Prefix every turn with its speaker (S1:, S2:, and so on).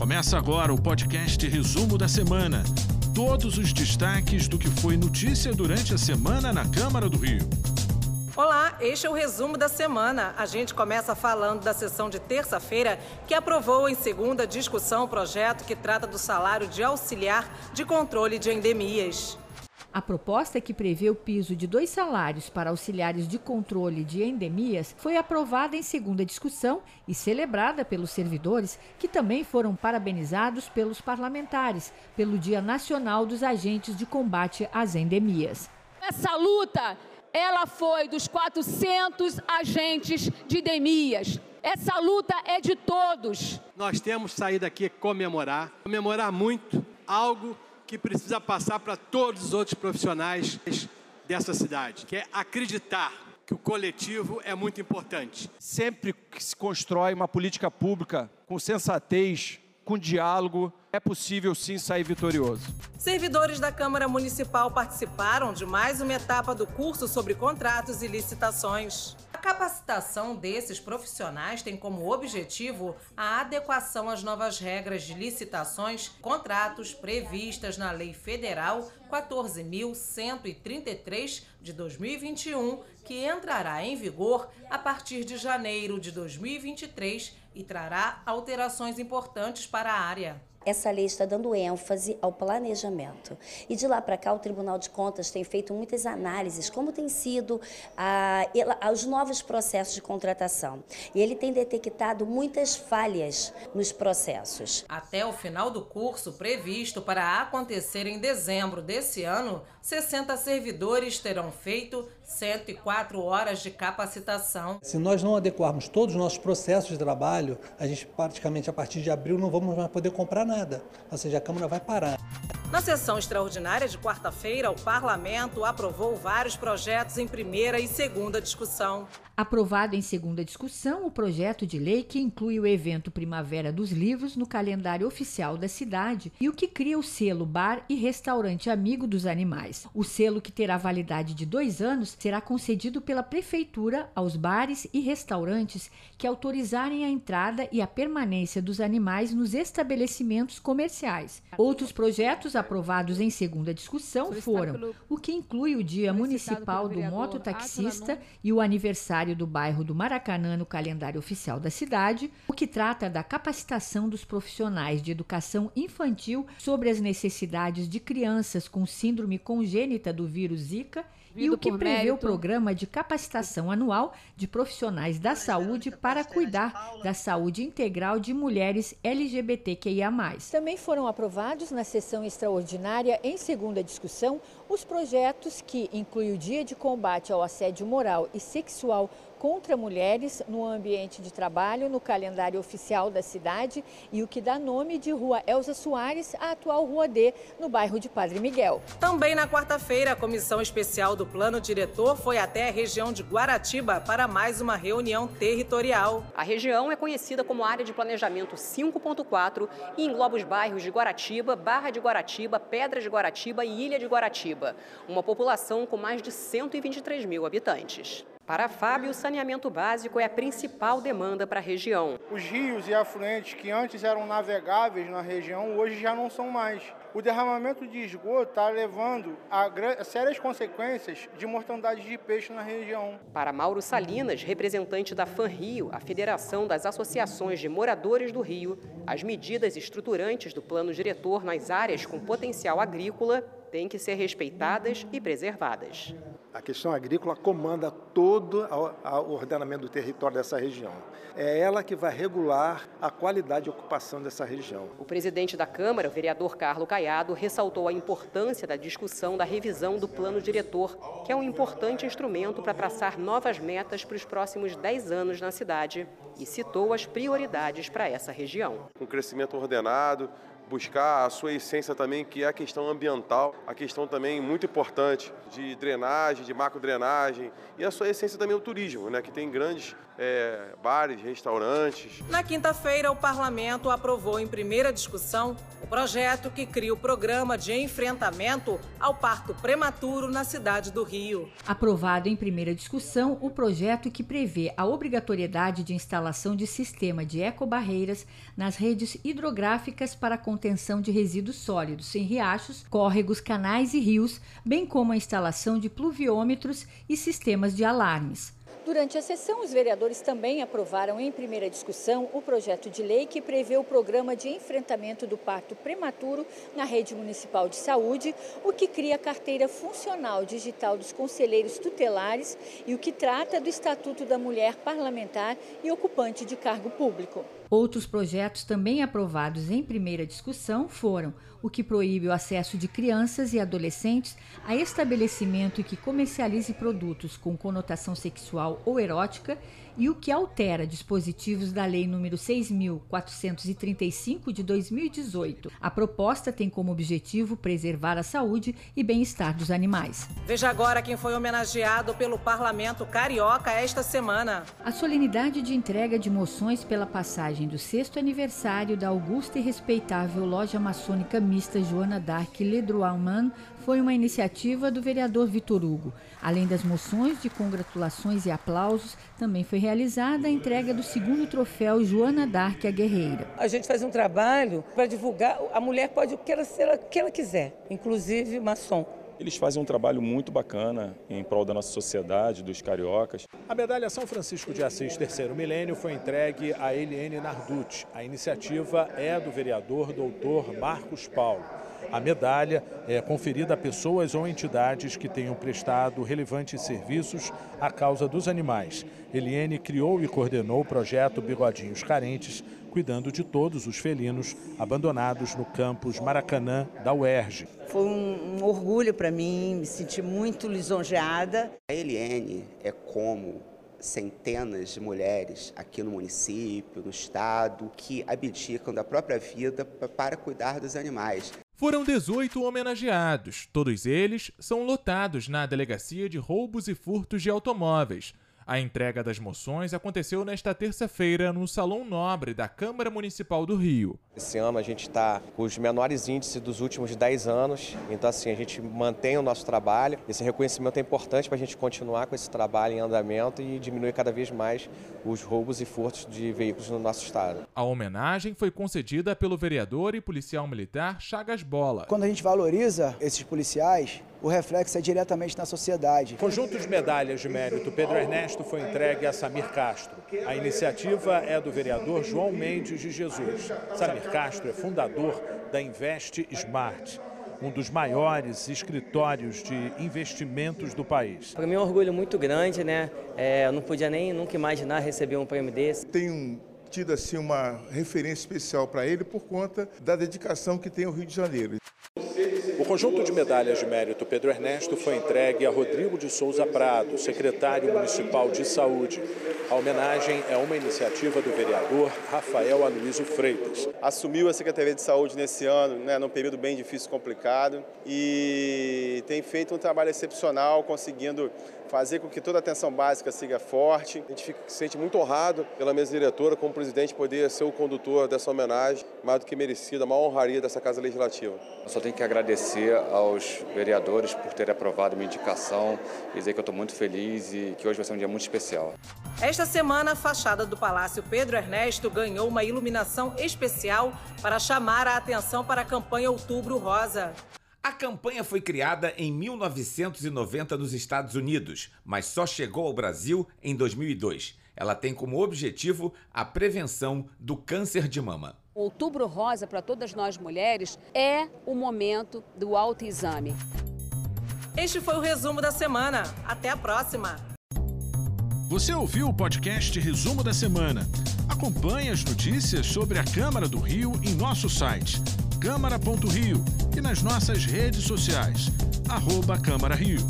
S1: Começa agora o podcast Resumo da Semana. Todos os destaques do que foi notícia durante a semana na Câmara do Rio.
S2: Olá, este é o resumo da semana. A gente começa falando da sessão de terça-feira, que aprovou em segunda discussão o projeto que trata do salário de auxiliar de controle de endemias.
S3: A proposta que prevê o piso de dois salários para auxiliares de controle de endemias foi aprovada em segunda discussão e celebrada pelos servidores, que também foram parabenizados pelos parlamentares pelo Dia Nacional dos Agentes de Combate às Endemias.
S4: Essa luta, ela foi dos 400 agentes de endemias. Essa luta é de todos.
S5: Nós temos saído aqui comemorar, comemorar muito algo que precisa passar para todos os outros profissionais dessa cidade, que é acreditar que o coletivo é muito importante.
S6: Sempre que se constrói uma política pública com sensatez, com diálogo, é possível sim sair vitorioso.
S2: Servidores da Câmara Municipal participaram de mais uma etapa do curso sobre contratos e licitações. Capacitação desses profissionais tem como objetivo a adequação às novas regras de licitações, contratos previstas na Lei Federal 14.133 de 2021, que entrará em vigor a partir de janeiro de 2023 e trará alterações importantes para a área.
S7: Essa lei está dando ênfase ao planejamento. E de lá para cá, o Tribunal de Contas tem feito muitas análises, como tem sido ah, os novos processos de contratação. E ele tem detectado muitas falhas nos processos.
S2: Até o final do curso, previsto para acontecer em dezembro desse ano, 60 servidores terão feito 104 horas de capacitação.
S8: Se nós não adequarmos todos os nossos processos de trabalho, a gente praticamente a partir de abril não vamos mais poder comprar nada. Ou seja, a Câmara vai parar.
S2: Na sessão extraordinária de quarta-feira, o parlamento aprovou vários projetos em primeira e segunda discussão.
S3: Aprovado em segunda discussão o projeto de lei que inclui o evento Primavera dos Livros no calendário oficial da cidade e o que cria o selo Bar e Restaurante Amigo dos Animais. O selo, que terá validade de dois anos, será concedido pela Prefeitura aos bares e restaurantes que autorizarem a entrada e a permanência dos animais nos estabelecimentos comerciais. Outros projetos aprovados em segunda discussão foram o que inclui o Dia Municipal do Mototaxista e o aniversário do bairro do Maracanã no calendário oficial da cidade, o que trata da capacitação dos profissionais de educação infantil sobre as necessidades de crianças com síndrome congênita do vírus Zika e o que prevê mérito. o programa de capacitação anual de profissionais da saúde para cuidar da saúde integral de mulheres LGBTQIA+. Também foram aprovados na sessão extraordinária em segunda discussão os projetos que incluem o Dia de Combate ao Assédio Moral e Sexual contra mulheres no ambiente de trabalho no calendário oficial da cidade e o que dá nome de Rua Elza Soares, a atual Rua D, no bairro de Padre Miguel.
S2: Também na quarta-feira, a comissão especial do Plano Diretor foi até a região de Guaratiba para mais uma reunião territorial.
S9: A região é conhecida como Área de Planejamento 5.4 e engloba os bairros de Guaratiba, Barra de Guaratiba, Pedra de Guaratiba e Ilha de Guaratiba, uma população com mais de 123 mil habitantes. Para Fábio, o saneamento básico é a principal demanda para a região.
S10: Os rios e afluentes que antes eram navegáveis na região, hoje já não são mais. O derramamento de esgoto está levando a sérias consequências de mortandade de peixe na região.
S9: Para Mauro Salinas, representante da FANRIO, a Federação das Associações de Moradores do Rio, as medidas estruturantes do plano diretor nas áreas com potencial agrícola têm que ser respeitadas e preservadas.
S11: A questão agrícola comanda todo o ordenamento do território dessa região. É ela que vai regular a qualidade de ocupação dessa região.
S9: O presidente da Câmara, o vereador Carlos Caiado, ressaltou a importância da discussão da revisão do plano diretor, que é um importante instrumento para traçar novas metas para os próximos 10 anos na cidade, e citou as prioridades para essa região.
S12: Um crescimento ordenado, buscar a sua essência também, que é a questão ambiental, a questão também muito importante de drenagem, de macro drenagem e a sua essência também o turismo, né, que tem grandes é, bares, restaurantes.
S2: Na quinta-feira, o parlamento aprovou em primeira discussão o projeto que cria o programa de enfrentamento ao parto prematuro na cidade do Rio.
S3: Aprovado em primeira discussão o projeto que prevê a obrigatoriedade de instalação de sistema de ecobarreiras nas redes hidrográficas para contenção de resíduos sólidos em riachos, córregos, canais e rios, bem como a instalação de pluviômetros e sistemas de alarmes.
S13: Durante a sessão, os vereadores também aprovaram em primeira discussão o projeto de lei que prevê o programa de enfrentamento do parto prematuro na rede municipal de saúde, o que cria a carteira funcional digital dos conselheiros tutelares e o que trata do Estatuto da Mulher Parlamentar e ocupante de cargo público.
S3: Outros projetos também aprovados em primeira discussão foram o que proíbe o acesso de crianças e adolescentes a estabelecimento que comercialize produtos com conotação sexual ou erótica e o que altera dispositivos da Lei nº 6.435 de 2018. A proposta tem como objetivo preservar a saúde e bem-estar dos animais.
S2: Veja agora quem foi homenageado pelo Parlamento Carioca esta semana.
S3: A solenidade de entrega de moções pela passagem do sexto aniversário da augusta e respeitável loja maçônica mista Joana Dark Ledroalman foi uma iniciativa do vereador Vitor Hugo. Além das moções de congratulações e aplausos, também foi realizada a entrega do segundo troféu Joana Dark a Guerreira.
S14: A gente faz um trabalho para divulgar, a mulher pode o que ela, o que ela quiser, inclusive maçom.
S15: Eles fazem um trabalho muito bacana em prol da nossa sociedade, dos cariocas.
S16: A medalha São Francisco de Assis Terceiro Milênio foi entregue a Eliane Narducci. A iniciativa é do vereador doutor Marcos Paulo. A medalha é conferida a pessoas ou entidades que tenham prestado relevantes serviços à causa dos animais. Eliane criou e coordenou o projeto Bigodinhos Carentes, cuidando de todos os felinos abandonados no campus Maracanã da UERJ.
S17: Foi um, orgulho para mim, me senti muito lisonjeada.
S18: A Eliane é como centenas de mulheres aqui no município, no estado, que abdicam da própria vida para cuidar dos animais.
S19: Foram 18 homenageados, todos eles são lotados na Delegacia de Roubos e Furtos de Automóveis, a entrega das moções aconteceu nesta terça-feira no Salão Nobre da Câmara Municipal do Rio.
S20: Esse ano a gente está com os menores índices dos últimos 10 anos, então assim, a gente mantém o nosso trabalho. Esse reconhecimento é importante para a gente continuar com esse trabalho em andamento e diminuir cada vez mais os roubos e furtos de veículos no nosso estado.
S19: A homenagem foi concedida pelo vereador e policial militar Chagas Bola.
S21: Quando a gente valoriza esses policiais, o reflexo é diretamente na sociedade.
S16: Conjunto de medalhas de mérito Pedro Ernesto foi entregue a Samir Castro. A iniciativa é do vereador João Mendes de Jesus. Samir Castro é fundador da Invest Smart um dos maiores escritórios de investimentos do país.
S22: Para mim é um orgulho muito grande, né? É, eu não podia nem nunca imaginar receber um prêmio desse.
S23: Tenho tido assim uma referência especial para ele por conta da dedicação que tem o Rio de Janeiro.
S16: O conjunto de medalhas de mérito Pedro Ernesto foi entregue a Rodrigo de Souza Prado, secretário municipal de saúde. A homenagem é uma iniciativa do vereador Rafael Aloysio Freitas.
S24: Assumiu a Secretaria de Saúde nesse ano, né, num período bem difícil complicado, e tem feito um trabalho excepcional, conseguindo fazer com que toda a atenção básica siga forte. A gente fica, se sente muito honrado pela mesa diretora, como presidente, poder ser o condutor dessa homenagem, mais do que merecida, a maior honraria dessa Casa Legislativa.
S25: Eu só tenho que agradecer aos vereadores por terem aprovado minha indicação e dizer que eu estou muito feliz e que hoje vai ser um dia muito especial.
S2: Esta semana, a fachada do Palácio Pedro Ernesto ganhou uma iluminação especial para chamar a atenção para a campanha Outubro Rosa.
S26: A campanha foi criada em 1990 nos Estados Unidos, mas só chegou ao Brasil em 2002. Ela tem como objetivo a prevenção do câncer de mama.
S4: Outubro Rosa, para todas nós mulheres, é o momento do autoexame.
S2: Este foi o resumo da semana. Até a próxima.
S1: Você ouviu o podcast Resumo da Semana. Acompanhe as notícias sobre a Câmara do Rio em nosso site câmara.rio e nas nossas redes sociais, arroba Câmara Rio.